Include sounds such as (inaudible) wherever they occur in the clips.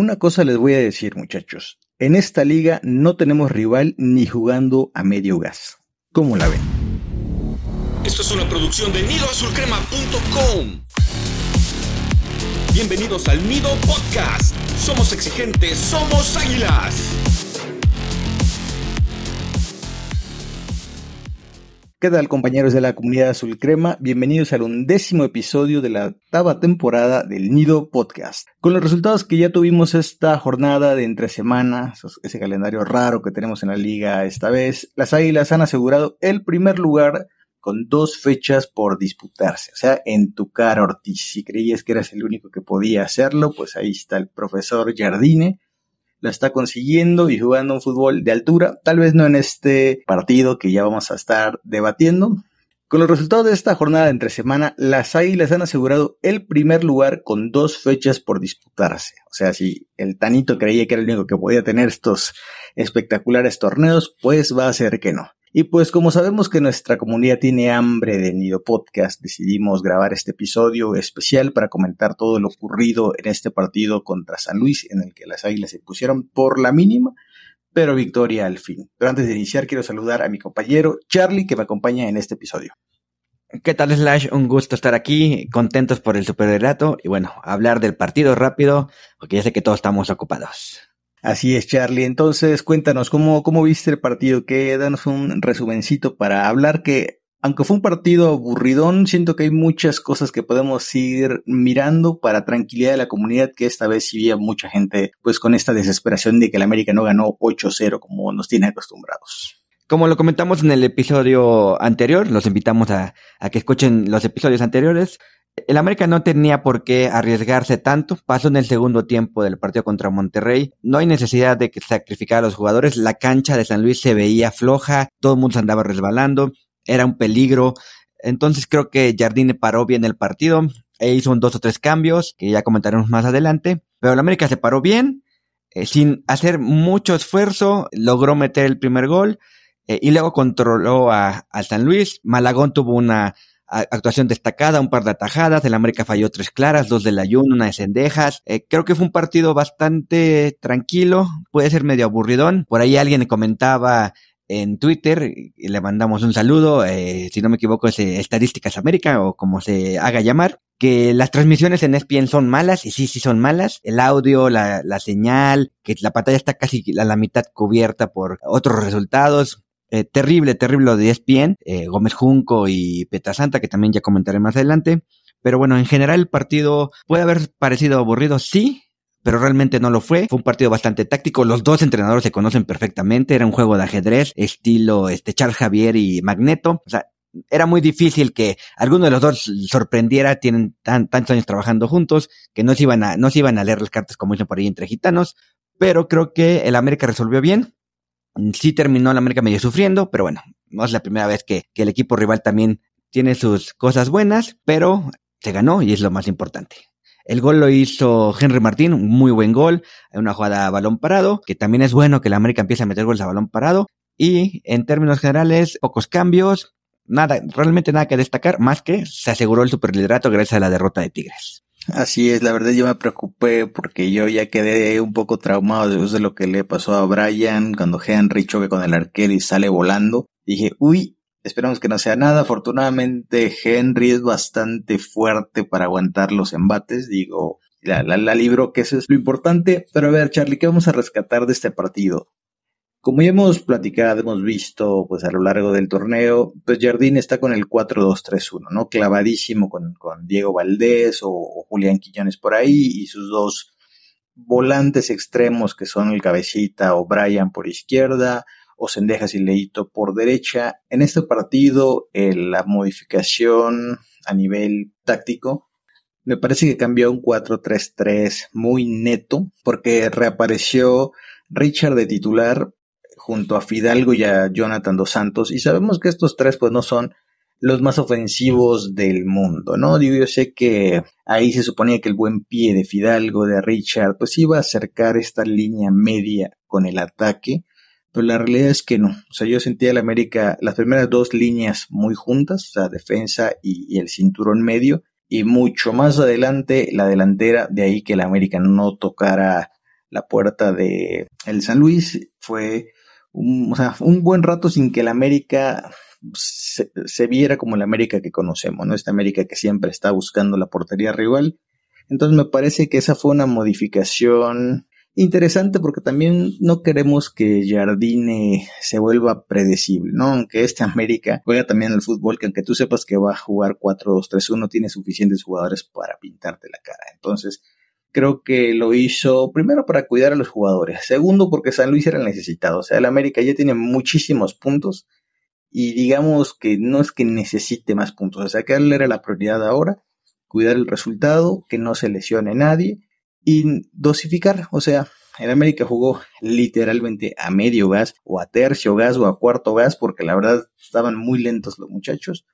Una cosa les voy a decir, muchachos. En esta liga no tenemos rival ni jugando a medio gas. ¿Cómo la ven? Esto es una producción de nidoazulcrema.com. Bienvenidos al Nido Podcast. Somos exigentes, somos águilas. ¿Qué tal compañeros de la comunidad azul crema? Bienvenidos al undécimo episodio de la octava temporada del Nido Podcast. Con los resultados que ya tuvimos esta jornada de entre semanas, ese calendario raro que tenemos en la liga esta vez, las Águilas han asegurado el primer lugar con dos fechas por disputarse. O sea, en tu cara Ortiz, si creías que eras el único que podía hacerlo, pues ahí está el profesor Jardine lo está consiguiendo y jugando un fútbol de altura, tal vez no en este partido que ya vamos a estar debatiendo. Con los resultados de esta jornada de entre semana, las Águilas han asegurado el primer lugar con dos fechas por disputarse. O sea, si el Tanito creía que era el único que podía tener estos espectaculares torneos, pues va a ser que no. Y pues como sabemos que nuestra comunidad tiene hambre de Nido Podcast, decidimos grabar este episodio especial para comentar todo lo ocurrido en este partido contra San Luis, en el que las Águilas se pusieron por la mínima, pero victoria al fin. Pero antes de iniciar quiero saludar a mi compañero Charlie que me acompaña en este episodio. ¿Qué tal Slash? Un gusto estar aquí, contentos por el superrelato y bueno, hablar del partido rápido, porque ya sé que todos estamos ocupados. Así es, Charlie. Entonces, cuéntanos, ¿cómo, cómo viste el partido? Que danos un resumencito para hablar que, aunque fue un partido aburridón, siento que hay muchas cosas que podemos ir mirando para tranquilidad de la comunidad, que esta vez sí había mucha gente, pues con esta desesperación de que el América no ganó 8-0 como nos tiene acostumbrados. Como lo comentamos en el episodio anterior, los invitamos a, a que escuchen los episodios anteriores. El América no tenía por qué arriesgarse tanto. Pasó en el segundo tiempo del partido contra Monterrey. No hay necesidad de que sacrificar a los jugadores. La cancha de San Luis se veía floja. Todo el mundo se andaba resbalando. Era un peligro. Entonces creo que Jardine paró bien el partido. E hizo un dos o tres cambios que ya comentaremos más adelante. Pero el América se paró bien. Eh, sin hacer mucho esfuerzo. Logró meter el primer gol. Eh, y luego controló a, a San Luis. Malagón tuvo una actuación destacada, un par de atajadas, el América falló tres claras, dos del ayuno, una de cendejas. Eh, creo que fue un partido bastante tranquilo, puede ser medio aburridón. Por ahí alguien comentaba en Twitter, le mandamos un saludo, eh, si no me equivoco es eh, Estadísticas América o como se haga llamar, que las transmisiones en ESPN son malas, y sí, sí son malas, el audio, la, la señal, que la pantalla está casi a la mitad cubierta por otros resultados, eh, terrible, terrible de ESPN, eh, Gómez Junco y Petasanta, que también ya comentaré más adelante. Pero bueno, en general el partido puede haber parecido aburrido, sí, pero realmente no lo fue. Fue un partido bastante táctico. Los dos entrenadores se conocen perfectamente. Era un juego de ajedrez, estilo este Charles Javier y Magneto. O sea, era muy difícil que alguno de los dos sorprendiera. Tienen tantos años trabajando juntos que no se iban a, no se iban a leer las cartas como dicen por ahí entre gitanos. Pero creo que el América resolvió bien. Sí terminó la América medio sufriendo, pero bueno, no es la primera vez que, el equipo rival también tiene sus cosas buenas, pero se ganó y es lo más importante. El gol lo hizo Henry Martín, un muy buen gol, una jugada a balón parado, que también es bueno que la América empiece a meter goles a balón parado. Y en términos generales, pocos cambios, nada, realmente nada que destacar, más que se aseguró el superliderato gracias a la derrota de Tigres. Así es, la verdad yo me preocupé porque yo ya quedé un poco traumado después de lo que le pasó a Brian cuando Henry choque con el arquero y sale volando. Dije, uy, esperamos que no sea nada. Afortunadamente Henry es bastante fuerte para aguantar los embates. Digo, la, la, la libró, que eso es lo importante. Pero a ver, Charlie, ¿qué vamos a rescatar de este partido? Como ya hemos platicado, hemos visto pues a lo largo del torneo, pues Jardín está con el 4-2-3-1, ¿no? Clavadísimo con, Diego Valdés o, Julián Quiñones por ahí y sus dos volantes extremos que son el cabecita o Brian por izquierda o Sendejas y Leito por derecha. En este partido la modificación a nivel táctico me parece que cambió un 4-3-3 muy neto porque reapareció Richard de titular junto a Fidalgo y a Jonathan dos Santos, y sabemos que estos tres pues no son los más ofensivos del mundo, ¿no? Digo, yo sé que ahí se suponía que el buen pie de Fidalgo, de Richard, pues iba a acercar esta línea media con el ataque, pero la realidad es que no. O sea, yo sentía la América, las primeras dos líneas muy juntas, o sea, defensa y, y el cinturón medio, y mucho más adelante la delantera, de ahí que la América no tocara la puerta de el San Luis. Fue un, o sea, un buen rato sin que el América se, se, viera como la América que conocemos, ¿no? Esta América que siempre está buscando la portería rival. Entonces me parece que esa fue una modificación interesante porque también no queremos que Jardine se vuelva predecible, ¿no? Aunque este América juega también al fútbol, que aunque tú sepas que va a jugar 4-2-3-1, tiene suficientes jugadores para pintarte la cara. Entonces, creo que lo hizo primero para cuidar a los jugadores, segundo porque San Luis era necesitado, o sea, el América ya tiene muchísimos puntos y digamos que no es que necesite más puntos, o sea, que él era la prioridad ahora, cuidar el resultado, que no se lesione nadie y dosificar, o sea, el América jugó literalmente a medio gas o a tercio gas o a cuarto gas porque la verdad estaban muy lentos los muchachos,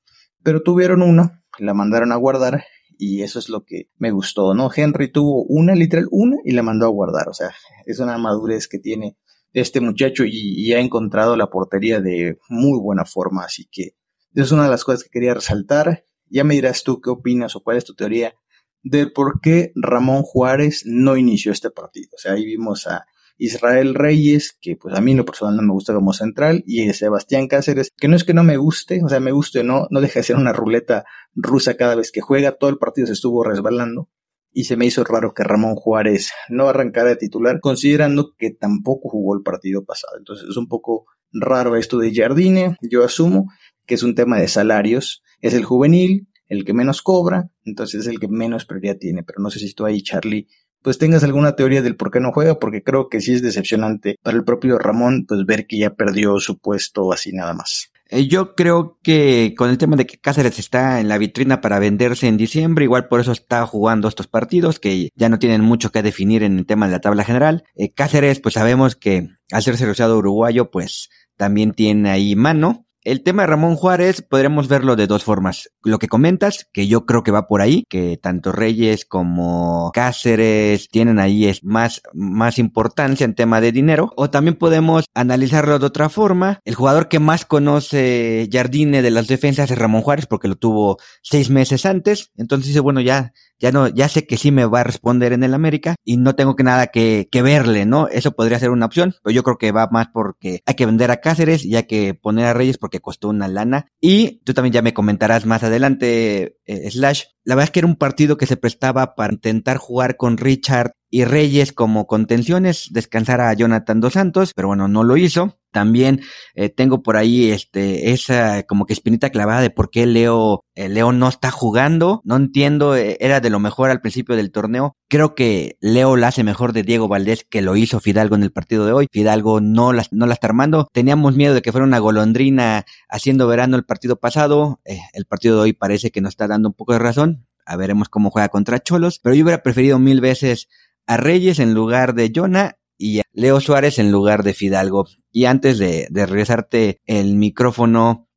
pero tuvieron una, la mandaron a guardar y eso es lo que me gustó, ¿no? Henry tuvo una, literal, una y la mandó a guardar, o sea, es una madurez que tiene este muchacho y, ha encontrado la portería de muy buena forma, así que es una de las cosas que quería resaltar. Ya me dirás tú qué opinas o cuál es tu teoría de por qué Ramón Juárez no inició este partido. O sea, ahí vimos a Israel Reyes, que pues a mí en lo personal no me gusta como central, y Sebastián Cáceres, que no es que no me guste, o sea, me guste o no, no deja de ser una ruleta rusa cada vez que juega, todo el partido se estuvo resbalando, y se me hizo raro que Ramón Juárez no arrancara de titular, considerando que tampoco jugó el partido pasado. Entonces es un poco raro esto de Jardine, yo asumo que es un tema de salarios, es el juvenil, el que menos cobra, entonces es el que menos prioridad tiene. Pero no sé si tú ahí, Charlie, pues tengas alguna teoría del por qué no juega, porque creo que sí es decepcionante para el propio Ramón, pues ver que ya perdió su puesto así nada más. Eh, yo creo que con el tema de que Cáceres está en la vitrina para venderse en diciembre, igual por eso está jugando estos partidos que ya no tienen mucho que definir en el tema de la tabla general. Eh, Cáceres, pues sabemos que al ser cerrado uruguayo, pues también tiene ahí mano. El tema de Ramón Juárez podremos verlo de dos formas. Lo que comentas, que yo creo que va por ahí, que tanto Reyes como Cáceres tienen ahí más, más importancia en tema de dinero. O también podemos analizarlo de otra forma. El jugador que más conoce Jardine de las defensas es Ramón Juárez porque lo tuvo seis meses antes. Entonces dice, bueno, ya ya no, ya sé que sí me va a responder en el América y no tengo que nada que, que verle, ¿no? Eso podría ser una opción, pero yo creo que va más porque hay que vender a Cáceres y hay que poner a Reyes porque costó una lana. Y tú también ya me comentarás más adelante, eh, Slash. La verdad es que era un partido que se prestaba para intentar jugar con Richard y Reyes como contenciones, descansar a Jonathan Dos Santos, pero bueno, no lo hizo. También eh, tengo por ahí este esa como que espinita clavada de por qué Leo eh, Leo no está jugando. No entiendo, eh, era de lo mejor al principio del torneo. Creo que Leo la hace mejor de Diego Valdés que lo hizo Fidalgo en el partido de hoy. Fidalgo no la, no la está armando. Teníamos miedo de que fuera una golondrina haciendo verano el partido pasado. el partido de hoy parece que nos está dando un poco de razón. A veremos cómo juega contra Cholos. Pero yo hubiera preferido mil veces a Reyes en lugar de Jonah y a Leo Suárez en lugar de Fidalgo. Y antes de, regresarte el micrófono,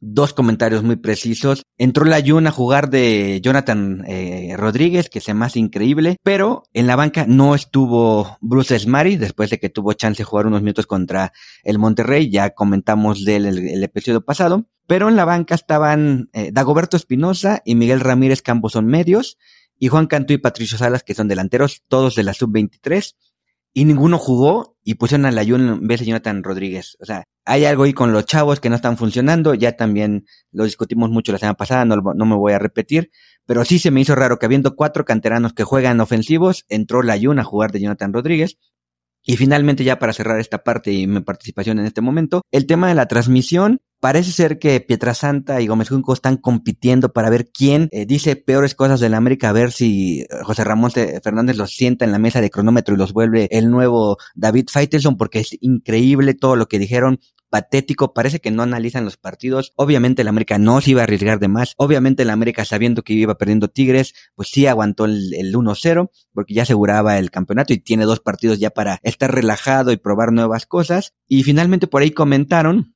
dos comentarios muy precisos. Entró la Jun a jugar de Jonathan eh, Rodríguez, que se más increíble, pero en la banca no estuvo Bruce Smari, después de que tuvo chance de jugar unos minutos contra el Monterrey, ya comentamos del el, episodio pasado, pero en la banca estaban eh, Dagoberto Espinosa y Miguel Ramírez, que ambos son medios, y Juan Cantú y Patricio Salas, que son delanteros, todos de la sub-23, y ninguno jugó y pusieron a la en vez de Jonathan Rodríguez. O sea, hay algo ahí con los chavos que no están funcionando, ya también lo discutimos mucho la semana pasada, no, me voy a repetir, pero sí se me hizo raro que habiendo cuatro canteranos que juegan ofensivos, entró la a jugar de Jonathan Rodríguez, y finalmente, ya para cerrar esta parte y mi participación en este momento, el tema de la transmisión. Parece ser que Pietrasanta y Gómez Junco están compitiendo para ver quién eh, dice peores cosas de la América, a ver si eh, José Ramón Fernández los sienta en la mesa de cronómetro y los vuelve el nuevo David Faitelson, porque es increíble todo lo que dijeron patético, parece que no analizan los partidos. Obviamente el América no se iba a arriesgar de más. Obviamente el América sabiendo que iba perdiendo Tigres, pues sí aguantó el, el 1-0 porque ya aseguraba el campeonato y tiene dos partidos ya para estar relajado y probar nuevas cosas. Y finalmente por ahí comentaron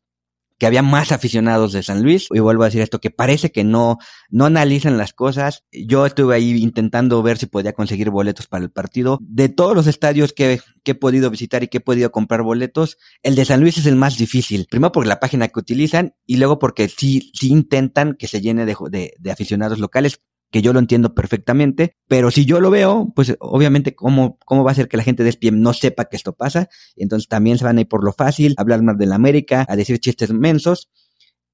que había más aficionados de San Luis. Y vuelvo a decir esto, que parece que no, no analizan las cosas. Yo estuve ahí intentando ver si podía conseguir boletos para el partido. De todos los estadios que, que he podido visitar y que he podido comprar boletos, el de San Luis es el más difícil. Primero por la página que utilizan y luego porque sí, sí intentan que se llene de, de, de aficionados locales que yo lo entiendo perfectamente, pero si yo lo veo, pues obviamente cómo, cómo va a ser que la gente de SPM no sepa que esto pasa, entonces también se van a ir por lo fácil, a hablar más de la América, a decir chistes mensos,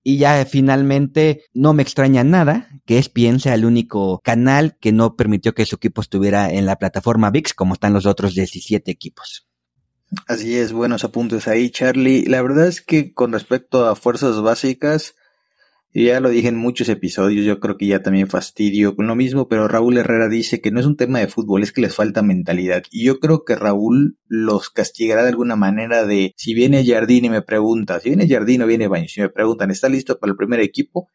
y ya finalmente no me extraña nada que ESPN sea el único canal que no permitió que su equipo estuviera en la plataforma VIX como están los otros 17 equipos. Así es, buenos apuntes ahí, Charlie. La verdad es que con respecto a fuerzas básicas, ya lo dije en muchos episodios, yo creo que ya también fastidio con lo mismo, pero Raúl Herrera dice que no es un tema de fútbol, es que les falta mentalidad. Y yo creo que Raúl los castigará de alguna manera de, si viene Jardín y me pregunta, si viene Jardín o viene Baños y me preguntan, ¿está listo para el primer equipo?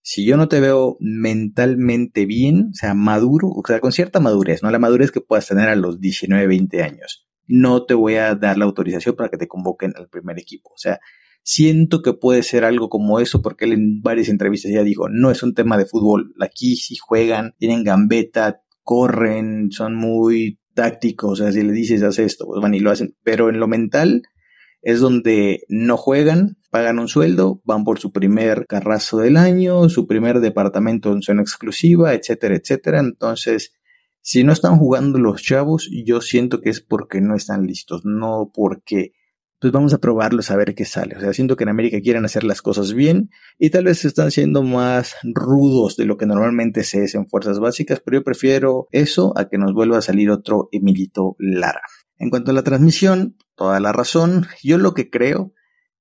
Si yo no te veo mentalmente bien, o sea, maduro, o sea, con cierta madurez, ¿no? La madurez que puedas tener a los 19, 20 años, no te voy a dar la autorización para que te convoquen al primer equipo. O sea, Siento que puede ser algo como eso, porque él en varias entrevistas ya dijo, no es un tema de fútbol, aquí sí juegan, tienen gambeta, corren, son muy tácticos, o sea, si le dices haz esto, pues van y lo hacen, pero en lo mental es donde no juegan, pagan un sueldo, van por su primer carrazo del año, su primer departamento en zona exclusiva, etcétera, etcétera. Entonces, si no están jugando los chavos, yo siento que es porque no están listos, no porque pues vamos a probarlo, a ver qué sale. O sea, siento que en América quieren hacer las cosas bien y tal vez se están siendo más rudos de lo que normalmente se es en fuerzas básicas, pero yo prefiero eso a que nos vuelva a salir otro Emilito Lara. En cuanto a la transmisión, toda la razón, yo lo que creo,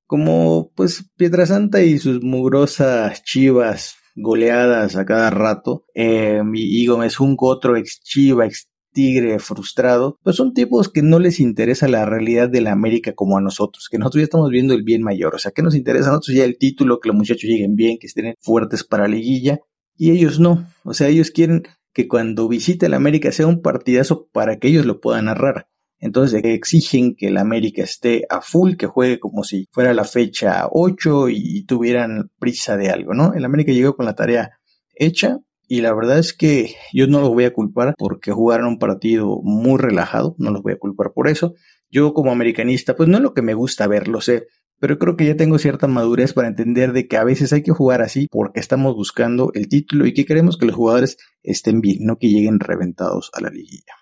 como pues Pietrasanta y sus mugrosas chivas goleadas a cada rato, eh, y, Gómez Junco, otro ex chiva, ex tigre frustrado, pues son tipos que no les interesa la realidad de la América como a nosotros, que nosotros ya estamos viendo el bien mayor, o sea, que nos interesa a nosotros ya el título, que los muchachos lleguen bien, que estén fuertes para la liguilla, y ellos no, o sea, ellos quieren que cuando visite la América sea un partidazo para que ellos lo puedan narrar. Entonces exigen que la América esté a full, que juegue como si fuera la fecha 8 y tuvieran prisa de algo, ¿no? El América llegó con la tarea hecha, y la verdad es que yo no los voy a culpar porque jugaron un partido muy relajado, no los voy a culpar por eso. Yo como americanista, pues no es lo que me gusta ver, lo sé, pero creo que ya tengo cierta madurez para entender de que a veces hay que jugar así porque estamos buscando el título y que queremos que los jugadores estén bien, no que lleguen reventados a la liguilla.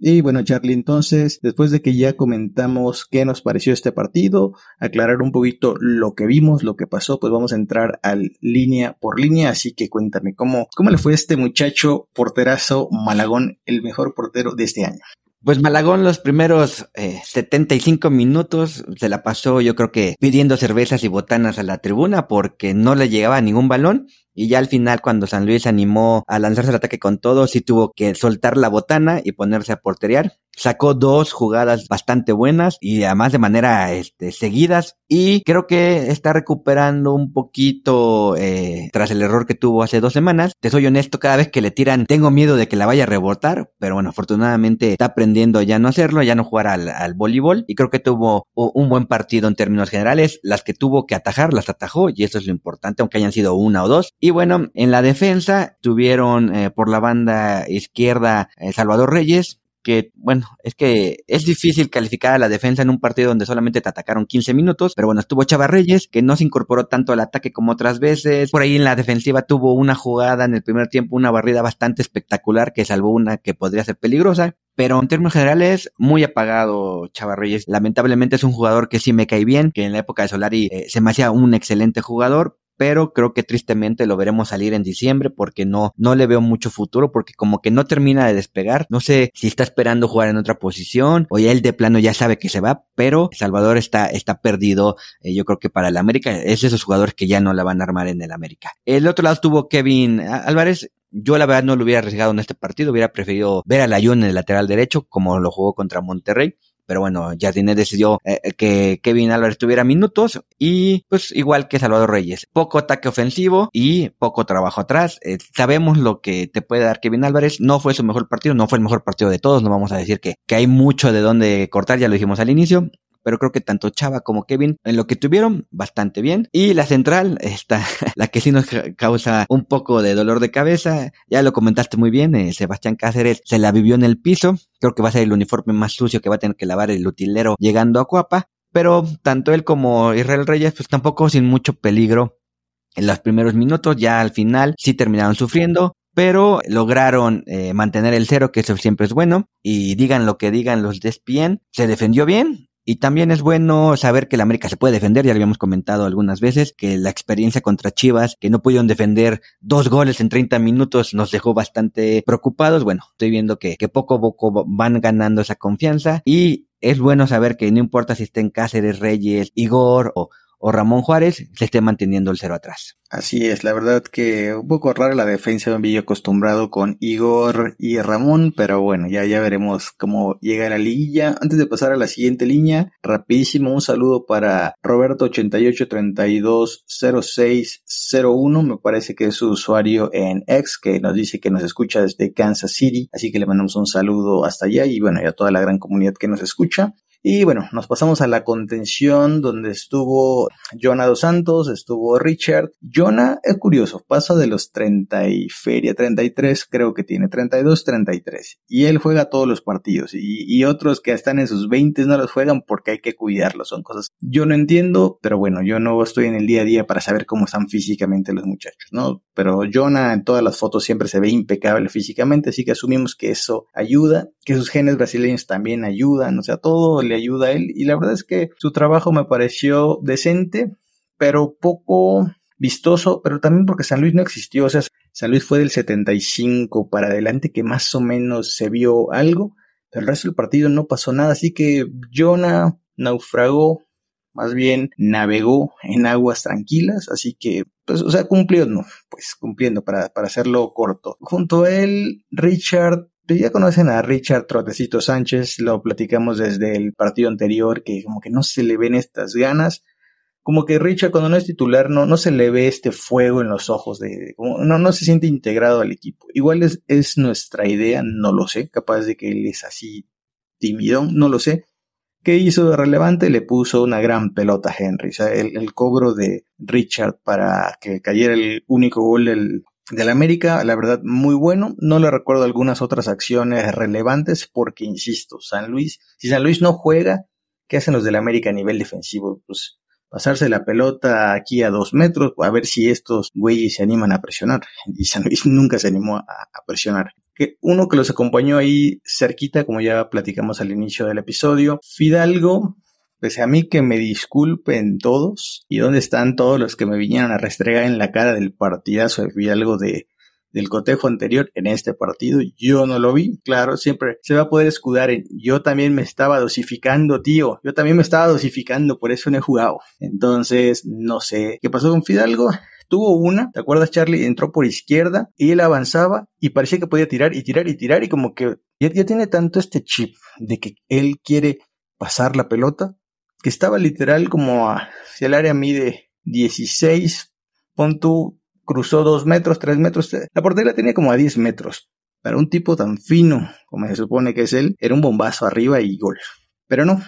Y bueno, Charlie, entonces, después de que ya comentamos qué nos pareció este partido, aclarar un poquito lo que vimos, lo que pasó, pues vamos a entrar al línea por línea. Así que cuéntame, ¿cómo, cómo le fue este muchacho porterazo Malagón, el mejor portero de este año? Pues Malagón los primeros eh, 75 minutos se la pasó yo creo que pidiendo cervezas y botanas a la tribuna porque no le llegaba ningún balón y ya al final, cuando San Luis animó a lanzarse el ataque con todo, sí tuvo que soltar la botana y ponerse a porterear. Sacó dos jugadas bastante buenas y además de manera este, seguidas. Y creo que está recuperando un poquito eh, tras el error que tuvo hace dos semanas. Te soy honesto, cada vez que le tiran, tengo miedo de que la vaya a rebotar. Pero bueno, afortunadamente está aprendiendo ya no hacerlo, ya no jugar al, al voleibol. Y creo que tuvo un buen partido en términos generales. Las que tuvo que atajar, las atajó. Y eso es lo importante, aunque hayan sido una o dos. Y bueno, en la defensa tuvieron eh, por la banda izquierda eh, Salvador Reyes, que, bueno, es que es difícil calificar a la defensa en un partido donde solamente te atacaron 15 minutos, pero bueno, estuvo Chava Reyes, que no se incorporó tanto al ataque como otras veces. Por ahí en la defensiva tuvo una jugada en el primer tiempo, una barrida bastante espectacular que salvó una que podría ser peligrosa. Pero en términos generales, muy apagado Chava Reyes. Lamentablemente es un jugador que sí me cae bien, que en la época de Solari eh, se me hacía un excelente jugador, pero creo que tristemente lo veremos salir en diciembre porque no, no le veo mucho futuro porque como que no termina de despegar. No sé si está esperando jugar en otra posición o ya él de plano ya sabe que se va, pero Salvador está, está perdido. Eh, yo creo que para el América es de esos jugadores que ya no la van a armar en el América. El otro lado estuvo Kevin Álvarez. Yo la verdad no lo hubiera arriesgado en este partido, hubiera preferido ver a Layún en el lateral derecho como lo jugó contra Monterrey pero bueno, Jardine decidió eh, eh, que Kevin Álvarez tuviera minutos y pues igual que Salvador Reyes, poco ataque ofensivo y poco trabajo atrás. Eh, sabemos lo que te puede dar Kevin Álvarez, no fue su mejor partido, no fue el mejor partido de todos, no vamos a decir que, que hay mucho de dónde cortar, ya lo dijimos al inicio, pero creo que tanto Chava como Kevin en lo que tuvieron bastante bien. Y la central, está (laughs) la que sí nos causa un poco de dolor de cabeza, ya lo comentaste muy bien, eh, Sebastián Cáceres se la vivió en el piso, creo que va a ser el uniforme más sucio que va a tener que lavar el utilero llegando a Cuapa, pero tanto él como Israel Reyes pues tampoco sin mucho peligro en los primeros minutos, ya al final sí terminaron sufriendo, pero lograron eh, mantener el cero, que eso siempre es bueno, y digan lo que digan los despien, se defendió bien, y también es bueno saber que el América se puede defender, ya lo habíamos comentado algunas veces, que la experiencia contra Chivas, que no pudieron defender dos goles en 30 minutos, nos dejó bastante preocupados. Bueno, estoy viendo que, que poco a poco van ganando esa confianza y es bueno saber que no importa si estén Cáceres, Reyes, Igor o, o Ramón Juárez, se esté manteniendo el cero atrás. Así es, la verdad que un poco rara la defensa, me vi acostumbrado con Igor y Ramón, pero bueno, ya, ya veremos cómo llega la liguilla. Antes de pasar a la siguiente línea, rapidísimo un saludo para Roberto 88320601, me parece que es su usuario en X, que nos dice que nos escucha desde Kansas City, así que le mandamos un saludo hasta allá y bueno, y a toda la gran comunidad que nos escucha. Y bueno, nos pasamos a la contención donde estuvo Jonah dos Santos, estuvo Richard. Jonah es curioso, pasa de los 30 y feria, 33 creo que tiene, 32, 33. Y él juega todos los partidos y, otros que están en sus 20 no los juegan porque hay que cuidarlos, son cosas. Yo no entiendo, pero bueno, yo no estoy en el día a día para saber cómo están físicamente los muchachos, ¿no? Pero Jonah en todas las fotos siempre se ve impecable físicamente, así que asumimos que eso ayuda, que sus genes brasileños también ayudan, o sea, todo le ayuda a él. Y la verdad es que su trabajo me pareció decente, pero poco vistoso, pero también porque San Luis no existió, o sea, San Luis fue del 75 para adelante que más o menos se vio algo, pero el resto del partido no pasó nada, así que Jonah naufragó, más bien navegó en aguas tranquilas, así que, pues, o sea, cumplió, no, pues cumpliendo para, para hacerlo corto. Junto a él, Richard ya conocen a Richard Trotecito Sánchez, lo platicamos desde el partido anterior, que como que no se le ven estas ganas. Como que Richard cuando no es titular no, no se le ve este fuego en los ojos, de, no, no se siente integrado al equipo. Igual es, es nuestra idea, no lo sé, capaz de que él es así tímido, no lo sé. ¿Qué hizo de relevante? Le puso una gran pelota a Henry. O sea, el, el cobro de Richard para que cayera el único gol del, del América, la verdad, muy bueno. No le recuerdo algunas otras acciones relevantes porque, insisto, San Luis, si San Luis no juega, ¿qué hacen los del América a nivel defensivo? Pues pasarse la pelota aquí a dos metros, a ver si estos güeyes se animan a presionar. Y San Luis nunca se animó a, presionar. Que uno que los acompañó ahí cerquita, como ya platicamos al inicio del episodio, Fidalgo, Pese a mí que me disculpen todos, y dónde están todos los que me vinieron a restregar en la cara del partidazo de algo de, del cotejo anterior en este partido, yo no lo vi, claro, siempre se va a poder escudar en yo también me estaba dosificando, tío, yo también me estaba dosificando, por eso no he jugado. Entonces, no sé, ¿qué pasó con Fidalgo? Tuvo una, ¿te acuerdas Charlie? Entró por izquierda y él avanzaba y parecía que podía tirar y tirar y tirar y como que ya, ya tiene tanto este chip de que él quiere pasar la pelota que estaba literal como a, si el área mide 16, pon tú, cruzó 2 metros, 3 metros, la portería tenía como a 10 metros. Para un tipo tan fino como se supone que es él, era un bombazo arriba y gol. Pero no,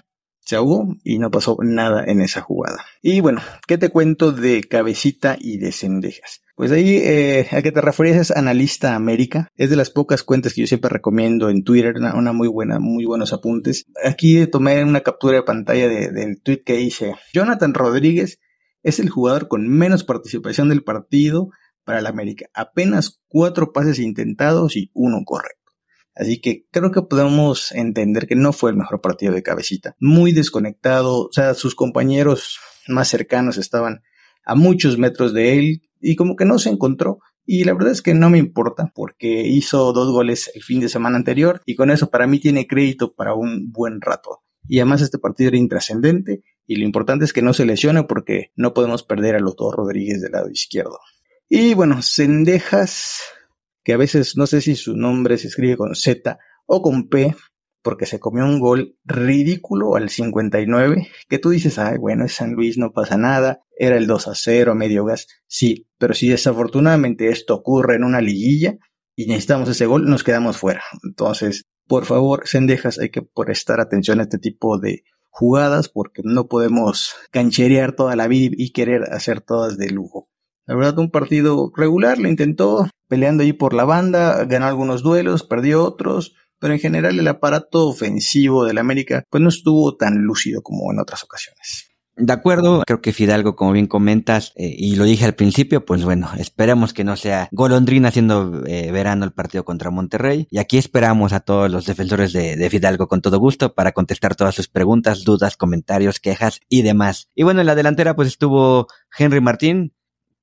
se ahogó y no pasó nada en esa jugada. Y bueno, ¿qué te cuento de cabecita y de cendejas? Pues ahí eh, a que te refieres es Analista América. Es de las pocas cuentas que yo siempre recomiendo en Twitter, una, muy buena, muy buenos apuntes. Aquí tomé una captura de pantalla del tweet que hice. Jonathan Rodríguez es el jugador con menos participación del partido para el América. Apenas cuatro pases intentados y uno correcto. Así que creo que podemos entender que no fue el mejor partido de cabecita. Muy desconectado, o sea, sus compañeros más cercanos estaban a muchos metros de él y como que no se encontró. Y la verdad es que no me importa porque hizo dos goles el fin de semana anterior y con eso para mí tiene crédito para un buen rato. Y además este partido era intrascendente y lo importante es que no se lesione porque no podemos perder a los dos Rodríguez del lado izquierdo. Y bueno, Cendejas, que a veces no sé si su nombre se escribe con Z o con P, porque se comió un gol ridículo al 59, que tú dices, ay, bueno, es San Luis, no pasa nada, era el 2 a 0, medio gas, sí, pero si desafortunadamente esto ocurre en una liguilla y necesitamos ese gol, nos quedamos fuera. Entonces, por favor, Sendejas, hay que prestar atención a este tipo de jugadas porque no podemos cancherear toda la vida y querer hacer todas de lujo. La verdad, un partido regular, lo intentó, peleando ahí por la banda, ganó algunos duelos, perdió otros, pero en general el aparato ofensivo del América pues no estuvo tan lúcido como en otras ocasiones. De acuerdo, creo que Fidalgo, como bien comentas, eh, y lo dije al principio, pues bueno, esperemos que no sea golondrina haciendo eh, verano el partido contra Monterrey. Y aquí esperamos a todos los defensores de, de, Fidalgo con todo gusto para contestar todas sus preguntas, dudas, comentarios, quejas y demás. Y bueno, en la delantera pues estuvo Henry Martín,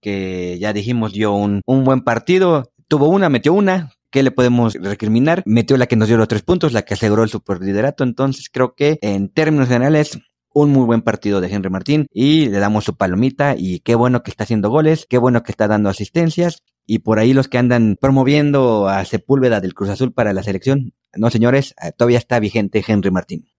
que ya dijimos dio un, un buen partido. Tuvo una, metió una, ¿Qué le podemos recriminar? Metió la que nos dio los tres puntos, la que aseguró el superliderato. Entonces creo que en términos generales un muy buen partido de Henry Martín y le damos su palomita y qué bueno que está haciendo goles, qué bueno que está dando asistencias y por ahí los que andan promoviendo a Sepúlveda del Cruz Azul para la selección, no señores, eh, todavía está vigente Henry Martín.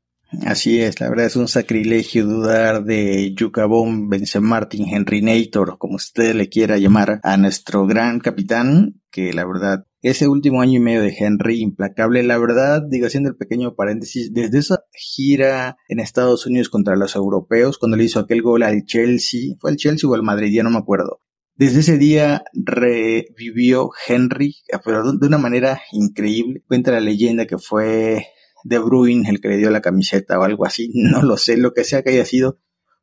Así es, la verdad es un sacrilegio dudar de Yucabón, Vincent Martin, Henry Nator, como usted le quiera llamar, a nuestro gran capitán, que la verdad, ese último año y medio de Henry, implacable, la verdad, digo haciendo el pequeño paréntesis, desde esa gira en Estados Unidos contra los europeos, cuando le hizo aquel gol al Chelsea, fue el Chelsea o el Madrid, ya no me acuerdo. Desde ese día revivió Henry, pero de una manera increíble. Cuenta la leyenda que fue de Bruyne el que le dio la camiseta o algo así, (laughs) no lo sé, lo que sea que haya sido,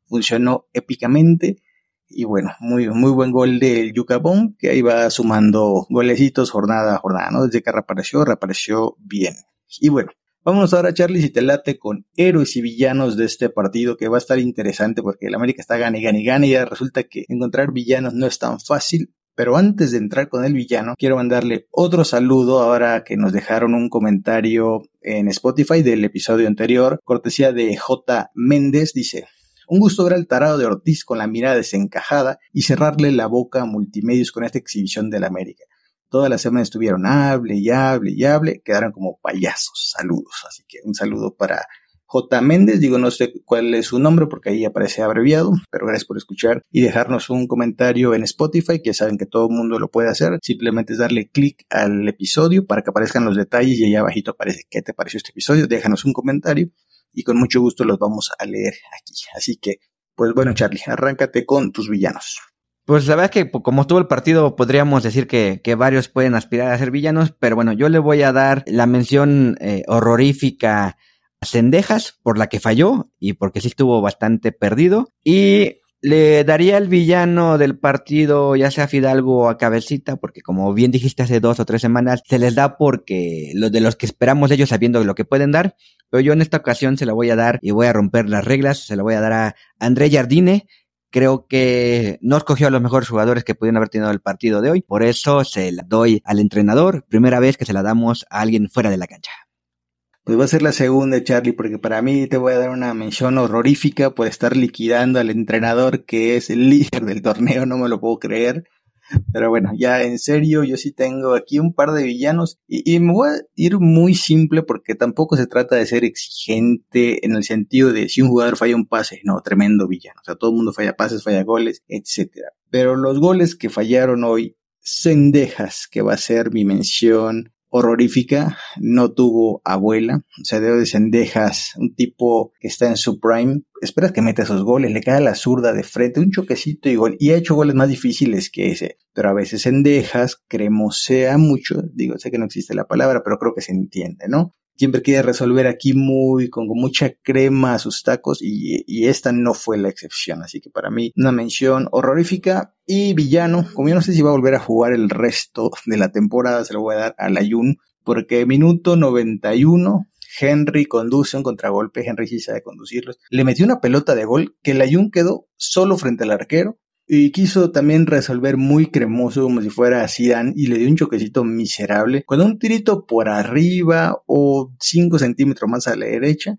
funcionó épicamente. Y bueno, muy, muy buen gol del Yucabón, que ahí va sumando golecitos jornada a jornada, ¿no? Desde que reapareció, reapareció bien. Y bueno, Vámonos ahora, Charlie, si te late con héroes y villanos de este partido, que va a estar interesante porque el América está gane, gane, gane, y ya resulta que encontrar villanos no es tan fácil. Pero antes de entrar con el villano, quiero mandarle otro saludo ahora que nos dejaron un comentario en Spotify del episodio anterior, cortesía de J. Méndez, dice, un gusto ver al tarado de Ortiz con la mirada desencajada y cerrarle la boca a multimedios con esta exhibición del América. Toda la semana estuvieron hable y hable y hable, quedaron como payasos. Saludos. Así que un saludo para J. Méndez, digo, no sé cuál es su nombre porque ahí aparece abreviado, pero gracias por escuchar y dejarnos un comentario en Spotify, que saben que todo el mundo lo puede hacer. Simplemente es darle clic al episodio para que aparezcan los detalles y ahí abajito aparece qué te pareció este episodio. Déjanos un comentario y con mucho gusto los vamos a leer aquí. Así que, pues bueno, Charlie, arráncate con tus villanos. Pues la verdad es que como estuvo el partido podríamos decir que, que, varios pueden aspirar a ser villanos, pero bueno, yo le voy a dar la mención eh, horrorífica Cendejas por la que falló y porque sí estuvo bastante perdido. Y le daría al villano del partido, ya sea Fidalgo o a Cabecita, porque como bien dijiste hace dos o tres semanas, se les da porque de los que esperamos ellos sabiendo lo que pueden dar. Pero yo en esta ocasión se la voy a dar y voy a romper las reglas, se la voy a dar a André Jardine. Creo que no escogió a los mejores jugadores que pudieron haber tenido el partido de hoy. Por eso se la doy al entrenador. Primera vez que se la damos a alguien fuera de la cancha. Pues va a ser la segunda, Charlie, porque para mí te voy a dar una mención horrorífica por estar liquidando al entrenador que es el líder del torneo, no me lo puedo creer. Pero bueno, ya en serio, yo sí tengo aquí un par de villanos y, me voy a ir muy simple porque tampoco se trata de ser exigente en el sentido de si un jugador falla un pase, no, tremendo villano. O sea, todo el mundo falla pases, falla goles, etcétera. Pero los goles que fallaron hoy, Sendejas, que va a ser mi mención horrorífica, no tuvo abuela, o sea, de Sendejas, un tipo que está en su prime, esperas que meta esos goles, le cae la zurda de frente, un choquecito y gol, y ha hecho goles más difíciles que ese, pero a veces Sendejas cremosea mucho, digo, sé que no existe la palabra, pero creo que se entiende, ¿no? Siempre quiere resolver aquí muy, con, mucha crema a sus tacos y, y, esta no fue la excepción. Así que para mí una mención horrorífica y villano, como yo no sé si va a volver a jugar el resto de la temporada, se lo voy a dar a Layun, porque minuto 91 Henry conduce un contragolpe, Henry sí sabe conducirlos, le metió una pelota de gol que Layun quedó solo frente al arquero y quiso también resolver muy cremoso como si fuera Zidane y le dio un choquecito miserable con un tirito por arriba o 5 centímetros más a la derecha.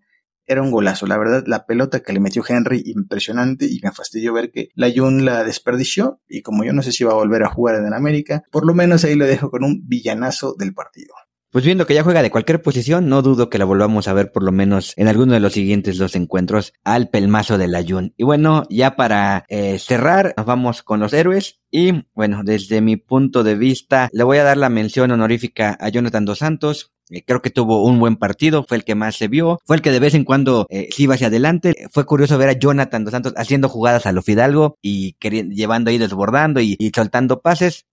Era un golazo, la verdad, la pelota que le metió Henry, impresionante, y me fastidió ver que la Jun la desperdició, y como yo no sé si va a volver a jugar en el América, por lo menos ahí lo dejo con un villanazo del partido. Pues viendo que ya juega de cualquier posición, no dudo que la volvamos a ver por lo menos en alguno de los siguientes dos encuentros al pelmazo de la. Y bueno, ya para eh, cerrar, nos vamos con los héroes. Y bueno, desde mi punto de vista, le voy a dar la mención honorífica a Jonathan Dos Santos, eh, Creo que tuvo un buen partido, fue el que más se vio, fue el que de vez en cuando eh, se iba hacia adelante. Fue curioso ver a Jonathan Dos Santos haciendo jugadas a lo Fidalgo y llevando ahí desbordando y soltando pases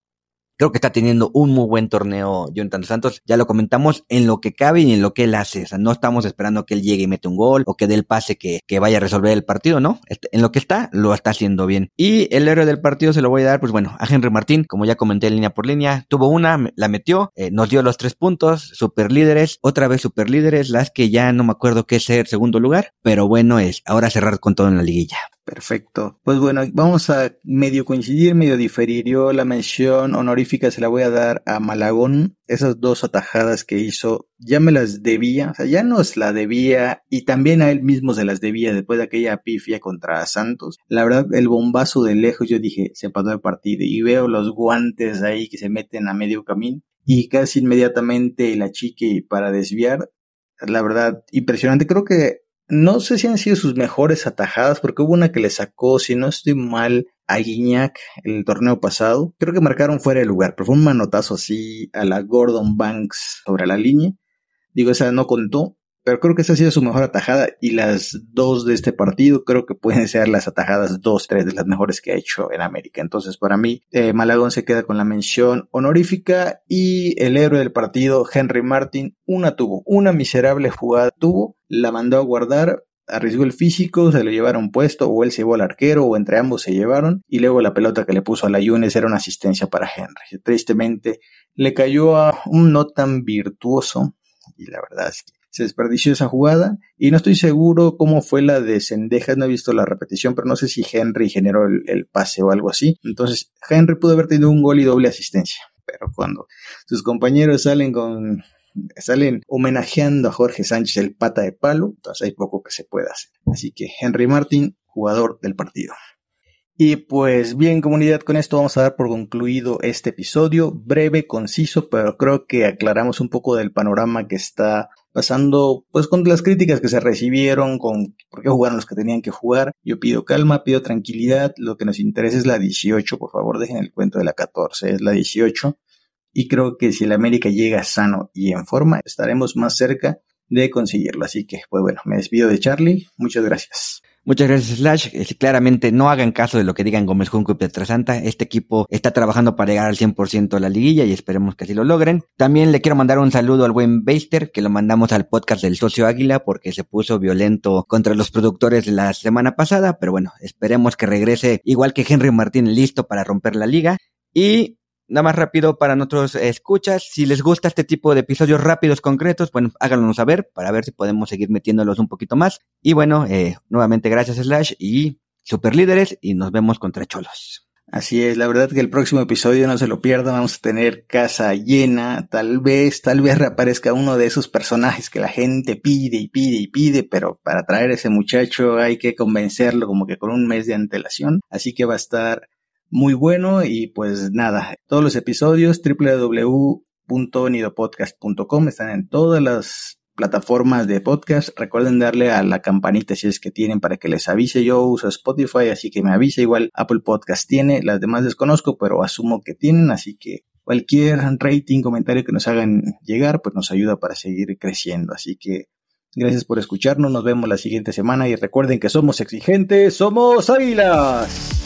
Creo que está teniendo un muy buen torneo Jonathan Santos. Ya lo comentamos en lo que cabe y en lo que él hace. O sea, no estamos esperando que él llegue y mete un gol o que dé el pase que, que vaya a resolver el partido, ¿no? En lo que está, lo está haciendo bien. Y el héroe del partido se lo voy a dar, pues bueno, a Henry Martín, como ya comenté línea por línea. Tuvo una, la metió, eh, nos dio los tres puntos, super líderes, otra vez super líderes, las que ya no me acuerdo qué ser segundo lugar, pero bueno es ahora cerrar con todo en la liguilla. Perfecto. Pues bueno, vamos a medio coincidir, medio diferir. Yo la mención honorífica se la voy a dar a Malagón. Esas dos atajadas que hizo, ya me las debía, o sea, ya nos la debía y también a él mismo se las debía después de aquella pifia contra Santos. La verdad, el bombazo de lejos, yo dije, se pasó el partido y veo los guantes ahí que se meten a medio camino y casi inmediatamente la chique para desviar. La verdad, impresionante. Creo que no sé si han sido sus mejores atajadas, porque hubo una que le sacó, si no estoy mal, a Guiñac el torneo pasado. Creo que marcaron fuera de lugar, pero fue un manotazo así a la Gordon Banks sobre la línea. Digo, esa no contó, pero creo que esa ha sido su mejor atajada y las dos de este partido creo que pueden ser las atajadas dos, tres de las mejores que ha hecho en América. Entonces para mí eh, Malagón se queda con la mención honorífica y el héroe del partido, Henry Martin, una tuvo, una miserable jugada tuvo, la mandó a guardar, arriesgó el físico, se lo llevaron puesto, o él se llevó al arquero, o entre ambos se llevaron, y luego la pelota que le puso a la Yunes era una asistencia para Henry. Tristemente, le cayó a un no tan virtuoso, y la verdad es que se desperdició esa jugada y no estoy seguro cómo fue la de Sendejas, no he visto la repetición, pero no sé si Henry generó el, pase o algo así. Entonces, Henry pudo haber tenido un gol y doble asistencia, pero cuando sus compañeros salen con salen homenajeando a Jorge Sánchez el pata de palo, entonces hay poco que se pueda hacer. Así que Henry Martin, jugador del partido. Y pues bien, comunidad, con esto vamos a dar por concluido este episodio, breve, conciso, pero creo que aclaramos un poco del panorama que está pasando pues con las críticas que se recibieron, con por qué jugaron los que tenían que jugar. Yo pido calma, pido tranquilidad, lo que nos interesa es la 18, por favor dejen el cuento de la 14, es la 18. Y creo que si el América llega sano y en forma, estaremos más cerca de conseguirlo. Así que, pues bueno, me despido de Charlie. Muchas gracias. Muchas gracias, Slash. Claramente no hagan caso de lo que digan Gómez Junco y Pietrasanta. Este equipo está trabajando para llegar al 100% a la liguilla y esperemos que así lo logren. También le quiero mandar un saludo al buen Beister, que lo mandamos al podcast del Socio Águila porque se puso violento contra los productores la semana pasada. Pero bueno, esperemos que regrese igual que Henry Martín listo para romper la liga. Y Nada más rápido para nuestros escuchas. Si les gusta este tipo de episodios rápidos, concretos, bueno, háganlo saber para ver si podemos seguir metiéndolos un poquito más. Y bueno, eh, nuevamente gracias Slash y super líderes y nos vemos contra Cholos. Así es, la verdad que el próximo episodio no se lo pierdan, vamos a tener casa llena, tal vez, tal vez reaparezca uno de esos personajes que la gente pide y pide y pide, pero para traer a ese muchacho hay que convencerlo como que con un mes de antelación, así que va a estar muy bueno y pues nada, todos los episodios www.nidopodcast.com están en todas las plataformas de podcast. Recuerden darle a la campanita si es que tienen para que les avise. Yo uso Spotify, así que me avisa. Igual Apple Podcast tiene, las demás desconozco, pero asumo que tienen, así que cualquier rating, comentario que nos hagan llegar, pues nos ayuda para seguir creciendo. Así que gracias por escucharnos, nos vemos la siguiente semana y recuerden que somos exigentes, somos águilas.